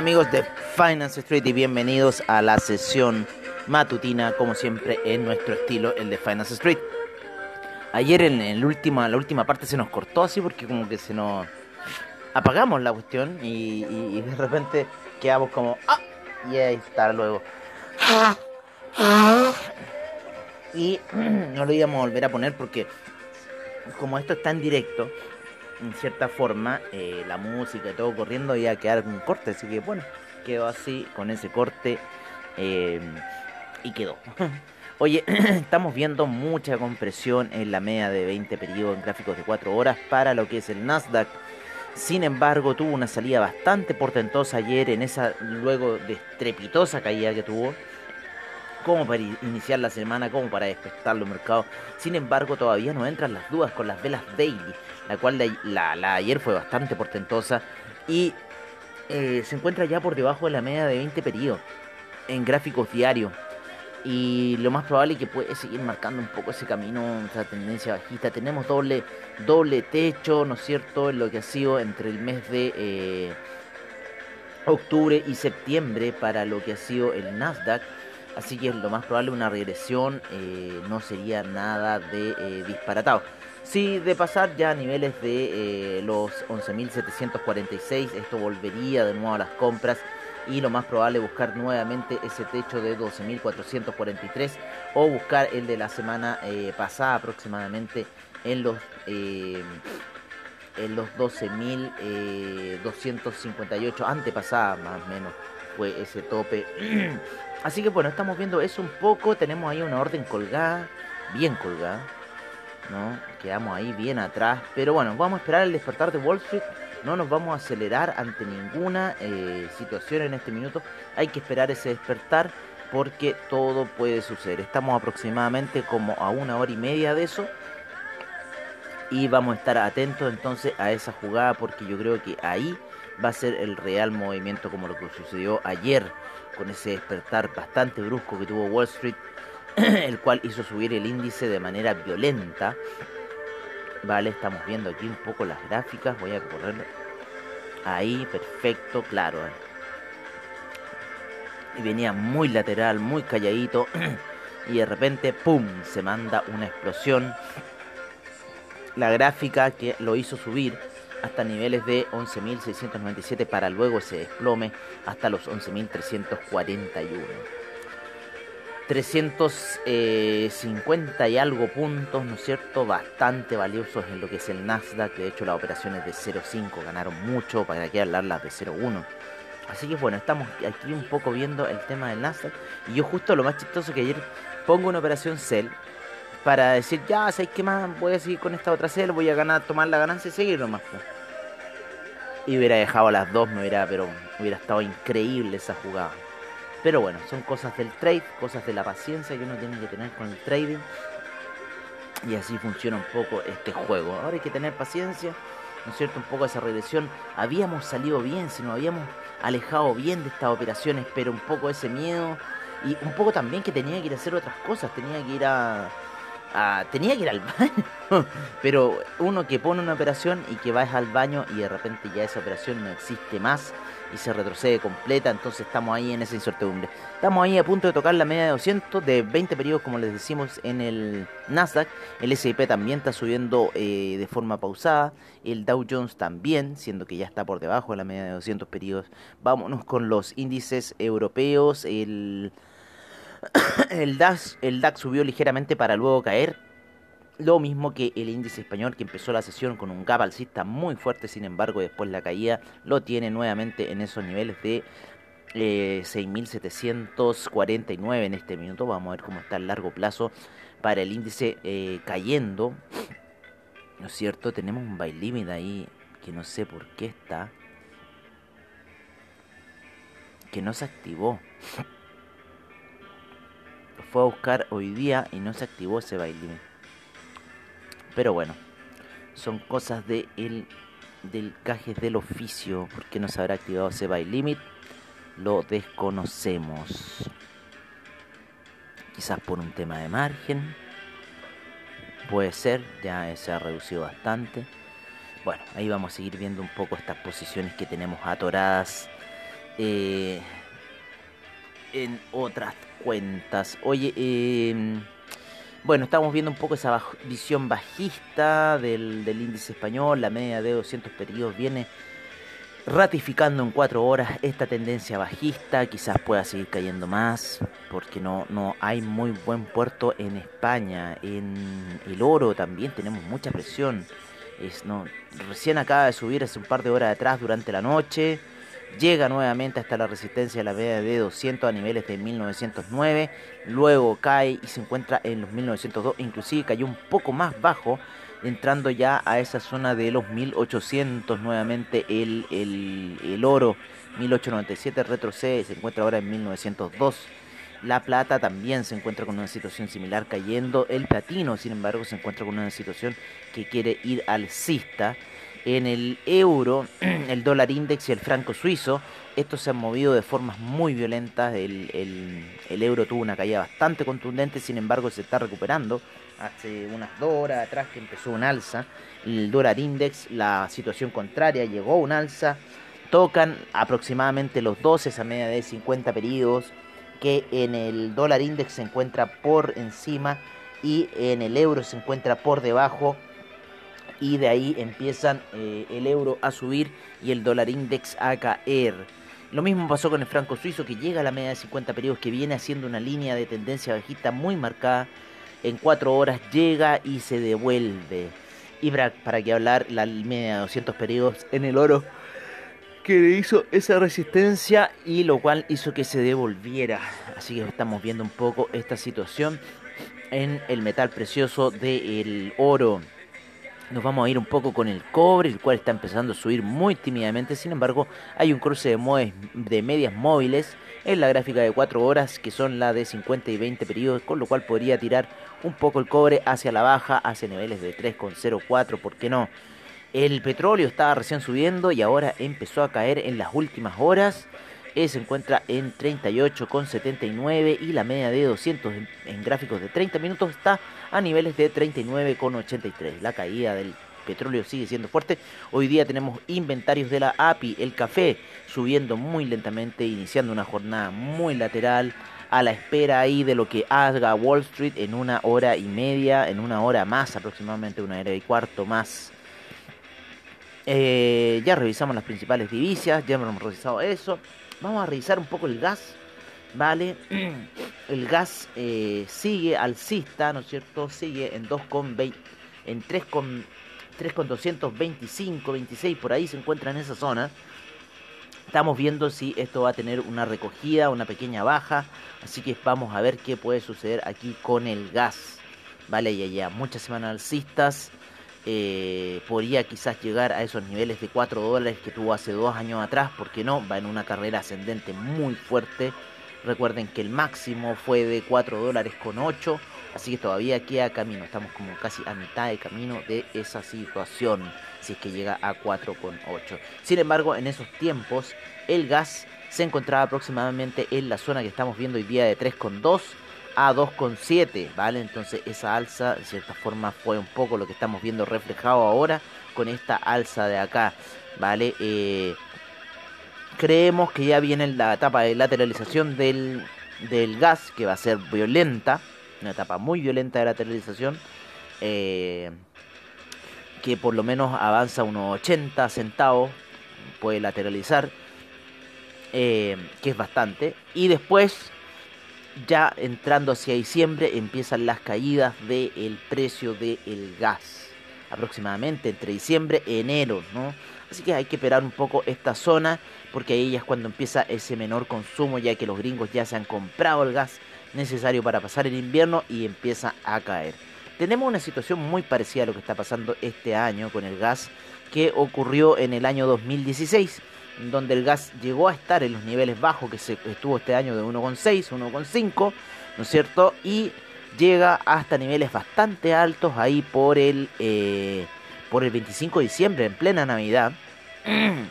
Amigos de Finance Street y bienvenidos a la sesión matutina, como siempre en nuestro estilo, el de Finance Street. Ayer en, la última parte se nos cortó así porque como que se nos apagamos la cuestión y, y- y de repente quedamos como ¡ah! y ahí está luego. Y no lo íbamos a volver a poner porque como esto está en directo, en cierta forma, eh, la música y todo corriendo iba a quedar un corte, así que bueno, quedó así con ese corte eh, y quedó. Oye, estamos viendo mucha compresión en la media de 20 periodos en gráficos de 4 horas para lo que es el Nasdaq. Sin embargo, tuvo una salida bastante portentosa ayer en esa luego de estrepitosa caída que tuvo como para iniciar la semana, como para despertar los mercados. Sin embargo, todavía no entran las dudas con las velas daily, la cual la, la- la ayer fue bastante portentosa y eh, se encuentra ya por debajo de la media de 20 periodos en gráficos diarios. Y lo más probable es que puede seguir marcando un poco ese camino, esa tendencia bajista. Tenemos doble, doble techo, ¿no es cierto?, en lo que ha sido entre el mes de eh, octubre y septiembre para lo que ha sido el Nasdaq. Así que lo más probable una regresión eh, no sería nada de eh, disparatado. Sí, de pasar ya a niveles de eh, los 11.746, esto volvería de nuevo a las compras y lo más probable buscar nuevamente ese techo de 12.443 o buscar el de la semana eh, pasada aproximadamente en los en los 12.258 antepasada más o menos fue ese tope así que bueno estamos viendo eso un poco tenemos ahí una orden colgada bien colgada ¿no? Quedamos ahí bien atrás. Pero bueno, vamos a esperar el despertar de Wall Street. No nos vamos a acelerar ante ninguna eh, situación en este minuto. Hay que esperar ese despertar porque todo puede suceder. Estamos aproximadamente como a una hora y media de eso. Y vamos a estar atentos entonces a esa jugada porque yo creo que ahí va a ser el real movimiento como lo que sucedió ayer con ese despertar bastante brusco que tuvo Wall Street el cual hizo subir el índice de manera violenta. Vale, estamos viendo aquí un poco las gráficas. Voy a correr ahí, perfecto, claro. eh. Y venía muy lateral, muy calladito. y de repente, ¡pum! Se manda una explosión. La gráfica que lo hizo subir hasta niveles de 11.697 para luego se desplome hasta los 11.341. 350 y algo puntos, ¿no es cierto? Bastante valiosos en lo que es el Nasdaq. De hecho, las operaciones de 0.5 ganaron mucho, para que hablar las de 0.1. Así que bueno, estamos aquí un poco viendo el tema del Nasdaq. Y yo justo lo más chistoso que ayer pongo una operación Sell para decir, ya, ¿sabes qué más? Voy a seguir con esta otra Sell, voy a ganar, tomar la ganancia y seguir nomás. Y hubiera dejado a las dos, me hubiera, pero hubiera estado increíble esa jugada. Pero bueno, son cosas del trade, cosas de la paciencia que uno tiene que tener con el trading. Y así funciona un poco este juego. Ahora hay que tener paciencia, ¿no es cierto? Un poco esa regresión. Habíamos salido bien, si nos habíamos alejado bien de estas operaciones, pero un poco ese miedo. Y un poco también que tenía que ir a hacer otras cosas, tenía que ir a... a- tenía que ir al baño. pero uno que pone una operación y que va al baño y de repente ya esa operación no existe más y se retrocede completa, entonces estamos ahí en esa incertidumbre. Estamos ahí a punto de tocar la media de 200 de 20 periodos, como les decimos en el Nasdaq. El S&P también está subiendo eh, de forma pausada. El Dow Jones también, siendo que ya está por debajo de la media de 200 periodos. Vámonos con los índices europeos. El el, DAX, subió ligeramente para luego caer. Lo mismo que el índice español que empezó la sesión con un gap alcista muy fuerte, sin embargo después la caída lo tiene nuevamente en esos niveles de 6.749 eh, en este minuto. Vamos a ver cómo está el largo plazo para el índice eh, cayendo. ¿No es cierto? Tenemos un buy limit ahí que no sé por qué está. Que no se activó. Fue a buscar hoy día y no se activó ese limit. Pero bueno, son cosas de el, del caje del oficio. ¿Por qué no se habrá activado ese buy limit? Lo desconocemos. Quizás por un tema de margen Puede ser, ya se ha reducido bastante. Bueno, ahí vamos a seguir viendo un poco estas posiciones que tenemos atoradas eh, en otras cuentas. Oye, em, bueno, estamos viendo un poco esa visión bajista del, del, índice español. La media de 200 periodos viene ratificando en cuatro horas esta tendencia bajista, quizás pueda seguir cayendo más, porque no, no hay muy buen puerto en España. En el oro también tenemos mucha presión. Es, no, recién acaba de subir hace un par de horas atrás durante la noche. Llega nuevamente hasta la resistencia de la media de 200 a niveles de 1909. Luego cae y se encuentra en los 1902. Inclusive cayó un poco más bajo entrando ya a esa zona de los 1800 nuevamente el, el, el oro 1897 retrocede se encuentra ahora en 1902 la plata también se encuentra con una situación similar cayendo el platino sin embargo se encuentra con una situación que quiere ir alcista en el euro, el dólar index y el franco suizo. Estos se han movido de formas muy violentas. El, euro tuvo una caída bastante contundente, sin embargo se está recuperando hace unas dos horas atrás que empezó un alza. El dólar index, la situación contraria, llegó a un alza. Tocan aproximadamente los 12, esa media de 50 periodos, que en el dólar index se encuentra por encima y en el euro se encuentra por debajo. Y de ahí empiezan eh, el euro a subir y el dólar index a caer. Lo mismo pasó con el franco suizo que llega a la media de 50 periodos que viene haciendo una línea de tendencia bajista muy marcada en cuatro horas llega y se devuelve. Y para, para que hablar la media de 200 periodos en el oro que hizo esa resistencia y lo cual hizo que se devolviera. Así que estamos viendo un poco esta situación en el metal precioso del oro. Nos vamos a ir un poco con el cobre, el cual está empezando a subir muy tímidamente. Sin embargo, hay un cruce de, medias móviles en la gráfica de 4 horas, que son la de 50 y 20 periodos, con lo cual podría tirar un poco el cobre hacia la baja, hacia niveles de 3,04, ¿por qué no? El petróleo estaba recién subiendo y ahora empezó a caer en las últimas horas. Eh, se encuentra en 38,79 y la media de 200 en, gráficos de 30 minutos está a niveles de 39,83. La caída del petróleo sigue siendo fuerte. Hoy día tenemos inventarios de la API, el café, subiendo muy lentamente, iniciando una jornada muy lateral a la espera ahí de lo que haga Wall Street en una hora y media, en una hora más, aproximadamente una hora y cuarto más. Eh, ya revisamos las principales divisas, ya hemos revisado eso. Vamos a revisar un poco el gas, ¿vale? El gas eh, sigue alcista, ¿no es cierto? Sigue en 2,20, en 3,225, 26, por ahí se encuentra en esa zona. Estamos viendo si esto va a tener una recogida, una pequeña baja. Así que vamos a ver qué puede suceder aquí con el gas. Vale, ya ya muchas semanas alcistas. Eh, podría quizás llegar a esos niveles de 4 dólares que tuvo hace dos años atrás. porque no? Va en una carrera ascendente muy fuerte. Recuerden que el máximo fue de 4 dólares con 8. Así que todavía queda camino. Estamos como casi a mitad de camino de esa situación si es que llega a 4,8. Sin embargo, en esos tiempos el gas se encontraba aproximadamente en la zona que estamos viendo hoy día de 3,2 a 2,7, ¿vale? Entonces esa alza de cierta forma fue un poco lo que estamos viendo reflejado ahora con esta alza de acá, ¿vale? Eh, creemos que ya viene la etapa de lateralización del, del gas, que va a ser violenta, una etapa muy violenta de lateralización. Eh, que por lo menos avanza unos 80 centavos, puede lateralizar, eh, que es bastante. Y después ya entrando hacia diciembre empiezan las caídas del precio del gas. Aproximadamente entre diciembre y enero, ¿no? Así que hay que esperar un poco esta zona porque ahí es cuando empieza ese menor consumo ya que los gringos ya se han comprado el gas necesario para pasar el invierno y empieza a caer. Tenemos una situación muy parecida a lo que está pasando este año con el gas que ocurrió en el año 2016 donde el gas llegó a estar en los niveles bajos que se estuvo este año de 1,6, 1,5, ¿no es cierto? Y llega hasta niveles bastante altos ahí por el, eh, por el 25 de diciembre, en plena Navidad.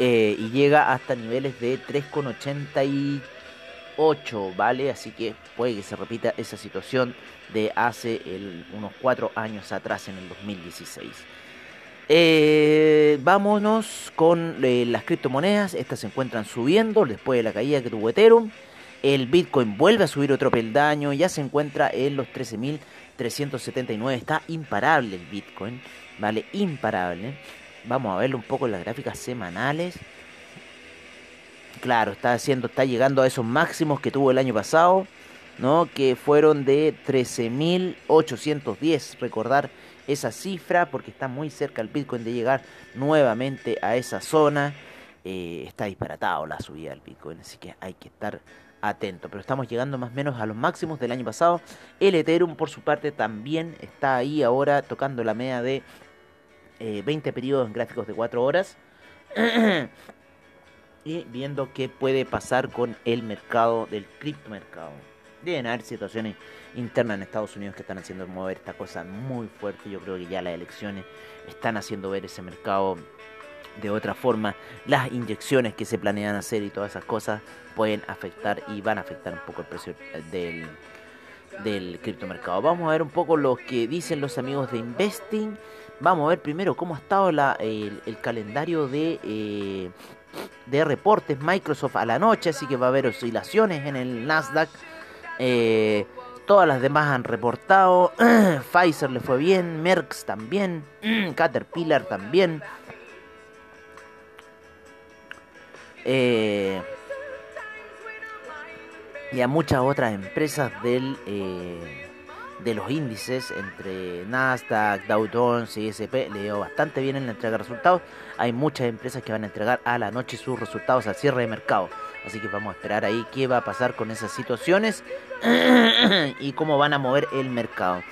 Eh, y llega hasta niveles de 3,88, ¿vale? Así que puede que se repita esa situación de hace unos 4 años atrás, en el 2016. Eh, vámonos con eh, las criptomonedas. Estas se encuentran subiendo después de la caída que tuvo Ethereum. El Bitcoin vuelve a subir otro peldaño. Ya se encuentra en los 13.379. Está imparable el Bitcoin. Vale, imparable. Vamos a verlo un poco en las gráficas semanales. Claro, está haciendo, está llegando a esos máximos que tuvo el año pasado. ¿no? Que fueron de 13.810. Recordar esa cifra porque está muy cerca el Bitcoin de llegar nuevamente a esa zona. Eh, está disparatado la subida del Bitcoin, así que hay que estar atento. Pero estamos llegando más o menos a los máximos del año pasado. El Ethereum, por su parte, también está ahí ahora tocando la media de 20 eh, periodos en gráficos de 4 horas. y viendo qué puede pasar con el mercado del criptomercado. Deben haber situaciones internas en Estados Unidos que están haciendo mover esta cosa muy fuerte. Yo creo que ya las elecciones están haciendo ver ese mercado de otra forma. Las inyecciones que se planean hacer y todas esas cosas pueden afectar y van a afectar un poco el precio del, del criptomercado. Vamos a ver un poco lo que dicen los amigos de Investing. Vamos a ver primero cómo ha estado el, calendario de, eh, de reportes Microsoft a la noche. Así que va a haber oscilaciones en el Nasdaq. Eh, todas las demás han reportado. Pfizer le fue bien, Merck también, Caterpillar también. Eh, y a muchas otras empresas del, eh, de los índices entre Nasdaq, Dow Jones y S&P le dio bastante bien en la entrega de resultados. Hay muchas empresas que van a entregar a la noche sus resultados al cierre de mercado. Así que vamos a esperar ahí qué va a pasar con esas situaciones y cómo van a mover el mercado.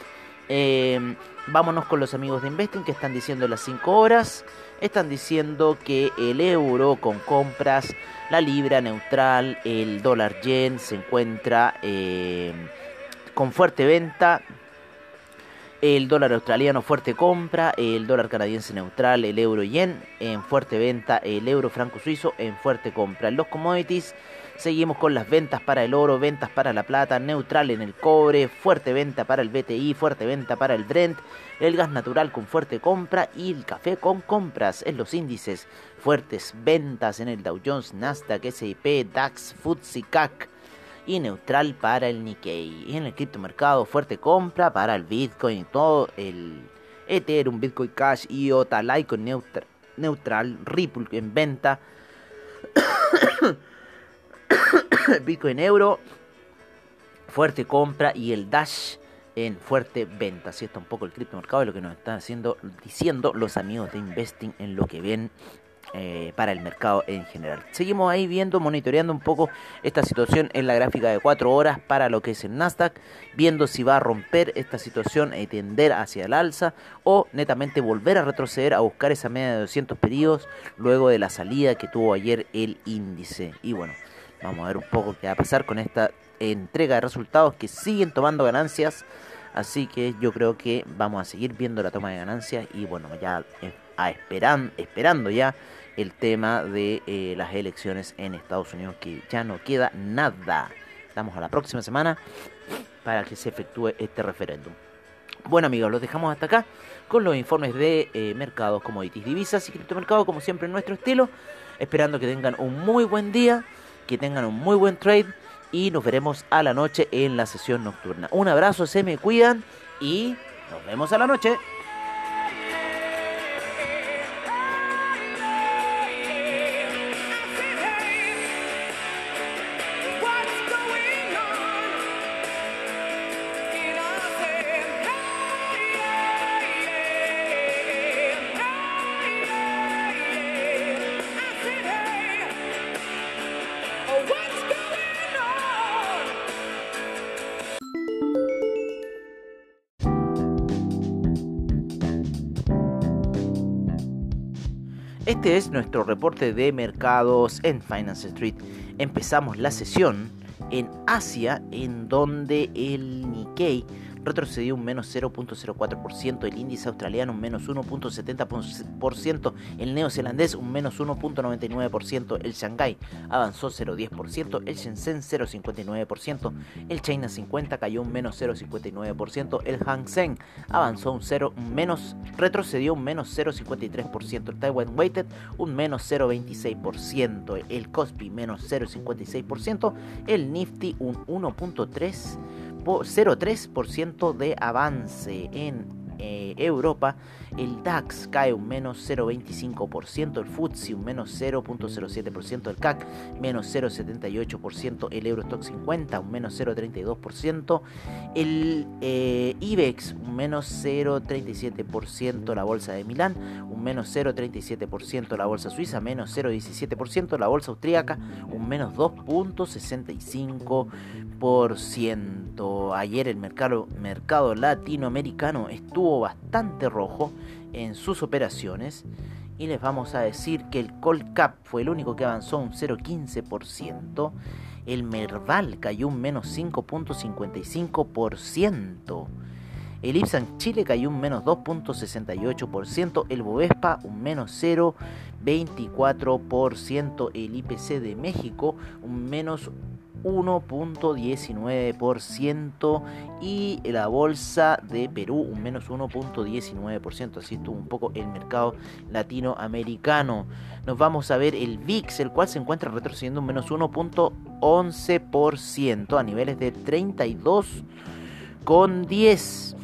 Eh, vámonos con los amigos de Investing que están diciendo las 5 horas. Están diciendo que el euro con compras, la libra neutral, el dólar yen se encuentra eh, con fuerte venta el dólar australiano fuerte compra, el dólar canadiense neutral, el euro yen en fuerte venta, el euro franco suizo en fuerte compra. En los commodities seguimos con las ventas para el oro, ventas para la plata, neutral en el cobre, fuerte venta para el BTI, fuerte venta para el Brent, el gas natural con fuerte compra y el café con compras en los índices. Fuertes ventas en el Dow Jones, Nasdaq, S&P, DAX, FTSE, CAC y neutral para el Nikkei. Y en el criptomercado, fuerte compra para el Bitcoin, todo el Ethereum, Bitcoin Cash, IOTA, Litecoin neutral, neutral, Ripple en venta, Bitcoin Euro, fuerte compra y el Dash en fuerte venta. Así está un poco el criptomercado y lo que nos están haciendo, diciendo los amigos de Investing en lo que ven eh, para el mercado en general. Seguimos ahí viendo, monitoreando un poco esta situación en la gráfica de 4 horas para lo que es el Nasdaq, viendo si va a romper esta situación y tender hacia el alza o netamente volver a retroceder a buscar esa media de 200 pedidos luego de la salida que tuvo ayer el índice. Y bueno, vamos a ver un poco qué va a pasar con esta entrega de resultados que siguen tomando ganancias. Así que yo creo que vamos a seguir viendo la toma de ganancias y bueno, ya eh, esperando ya el tema de eh, las elecciones en Estados Unidos, que ya no queda nada. Estamos a la próxima semana para que se efectúe este referéndum. Bueno amigos, los dejamos hasta acá con los informes de eh, mercados, commodities, divisas y criptomercados, como siempre en nuestro estilo. Esperando que tengan un muy buen día, que tengan un muy buen trade y nos veremos a la noche en la sesión nocturna. Un abrazo, se me cuidan y nos vemos a la noche. Este es nuestro reporte de mercados en Finance Street. Empezamos la sesión en Asia, en donde el Nikkei retrocedió un menos 0.04%, el índice australiano un menos 1.70%, el neozelandés un menos 1.99%, el Shanghai avanzó 0.10%, el Shenzhen 0.59%, el China 50 cayó un menos 0.59%, el Hang Seng avanzó un 0, menos, retrocedió un menos 0.53%, el Taiwan Weighted un menos 0.26%, el Kospi menos 0.56%, el Nifty un 1.3%, 0,3% de avance en eh, Europa, el DAX cae un menos 0,25%, el FTSE un menos 0,07%, el CAC menos 0,78%, el Eurostock 50 un menos 0,32%, el eh, IBEX un menos 0,37%, la bolsa de Milán un menos 0,37%, la bolsa suiza menos 0,17%, la bolsa austríaca un menos 2,65%. Ayer el mercado, mercado latinoamericano estuvo bastante rojo en sus operaciones y les vamos a decir que el Colcap fue el único que avanzó un 0,15%, el Merval cayó un menos 5,55%, el Ipsan Chile cayó un menos 2,68%, el Bovespa un menos 0,24%, el IPC de México un menos 1.19% y la bolsa de Perú un menos 1.19%. Así estuvo un poco el mercado latinoamericano. Nos vamos a ver el VIX, el cual se encuentra retrocediendo un menos 1.11% a niveles de 32,10%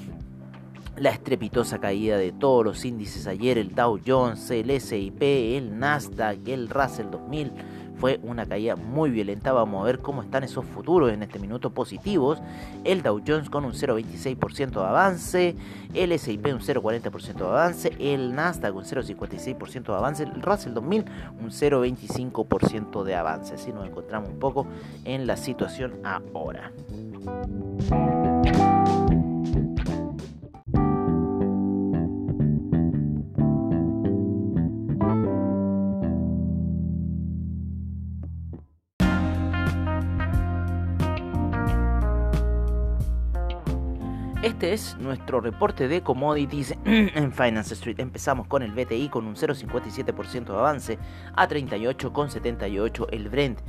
la estrepitosa caída de todos los índices ayer, el Dow Jones, el SIP, el Nasdaq, el Russell 2000 fue una caída muy violenta. Vamos a ver cómo están esos futuros en este minuto positivos. El Dow Jones con un 0,26% de avance, el S&P un 0,40% de avance, el Nasdaq un 0,56% de avance, el Russell 2000 un 0,25% de avance. Así nos encontramos un poco en la situación ahora. Este es nuestro reporte de commodities en Finance Street. Empezamos con el BTI con un 0,57% de avance a 38,78 el Brent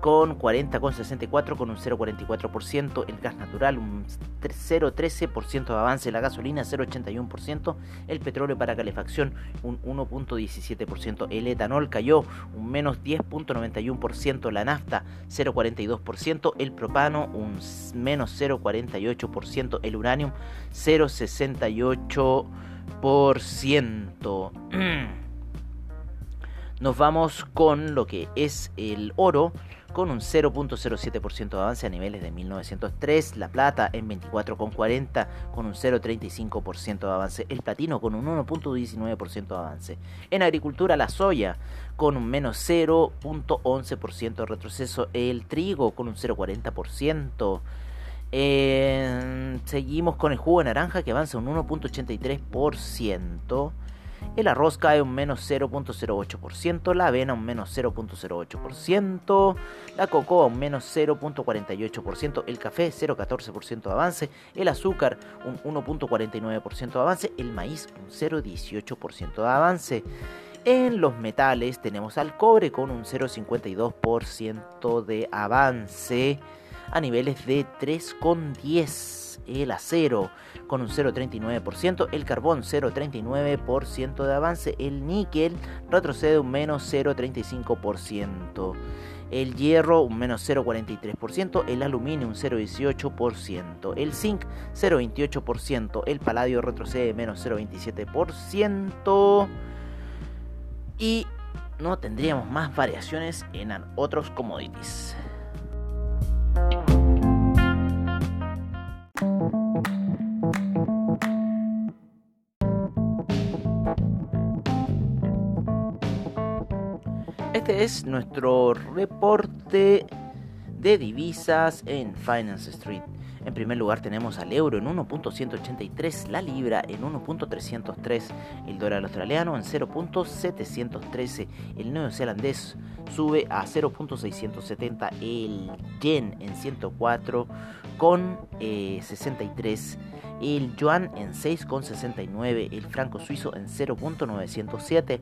con 40,64 con un 0,44%, el gas natural un 0,13% de avance, la gasolina 0,81%, el petróleo para calefacción un 1,17%, el etanol cayó un menos 10,91%, la nafta 0,42%, el propano un menos 0,48%, el uranium 0,68%. Nos vamos con lo que es el oro con un 0.07% de avance a niveles de 1903, la plata en 24,40 con un 0.35% de avance, el platino con un 1.19% de avance. En agricultura la soya con un menos 0.11% de retroceso, el trigo con un 0.40%. seguimos con el jugo de naranja que avanza un 1.83%. El arroz cae un menos 0.08%, la avena un menos 0.08%, la cocoa un menos 0.48%, el café 0.14% de avance, el azúcar un 1.49% de avance, el maíz un 0.18% de avance. En los metales tenemos al cobre con un 0.52% de avance a niveles de 3,10 el acero con un 0,39%, el carbón 0,39% de avance, el níquel retrocede un menos 0,35%. El hierro un menos 0,43%, el aluminio un 0,18%, el zinc 0,28%, el paladio retrocede menos 0,27% y no tendríamos más variaciones en otros commodities. Este es nuestro reporte de divisas en Finance Street. En primer lugar tenemos al euro en 1.183, la libra en 1.303, el dólar australiano en 0.713, el neozelandés sube a 0.670, el yen en 104 con 63, eh, el yuan en 6,69, el franco suizo en 0.907,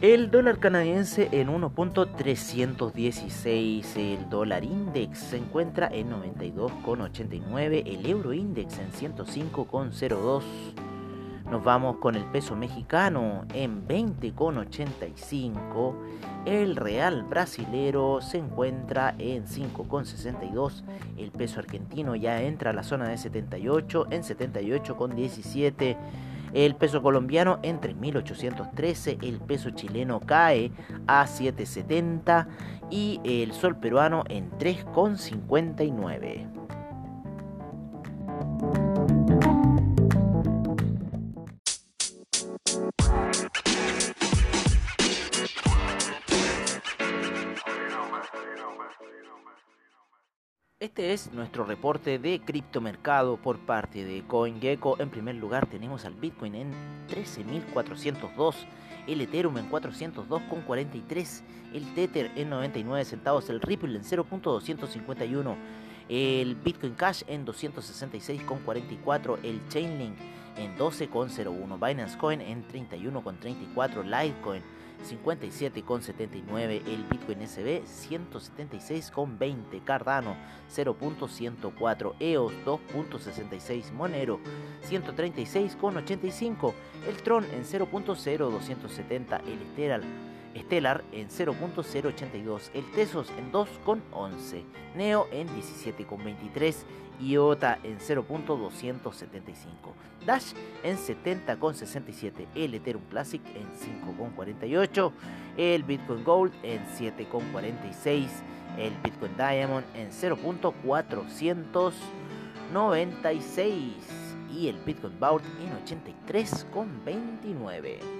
el dólar canadiense en 1.316, el dólar index se encuentra en 92,89, el euro index en 105,02. Nos vamos con el peso mexicano en 20,85. El real brasilero se encuentra en 5,62. El peso argentino ya entra a la zona de 78 en 78,17 el peso colombiano en 3.813, el peso chileno cae a 7.70 y el sol peruano en 3.59. Este es nuestro reporte de criptomercado por parte de CoinGecko. En primer lugar tenemos al Bitcoin en 13.402, el Ethereum en 402,43, el Tether en 99 centavos, el Ripple en 0.251, el Bitcoin Cash en 266,44, el Chainlink en 12,01, Binance Coin en 31,34, Litecoin 57,79, el Bitcoin SB 176,20, Cardano 0.104, EOS 2.66, Monero 136,85, el Tron en 0.0270, el Stellar, Stellar en 0.082, el Tesos en 2,11, Neo en 17,23, IOTA en 0.275, Dash en 70,67, el Ethereum Classic en 5,48, el Bitcoin Gold en 7,46, el Bitcoin Diamond en 0.496 y el Bitcoin Vault en 83,29.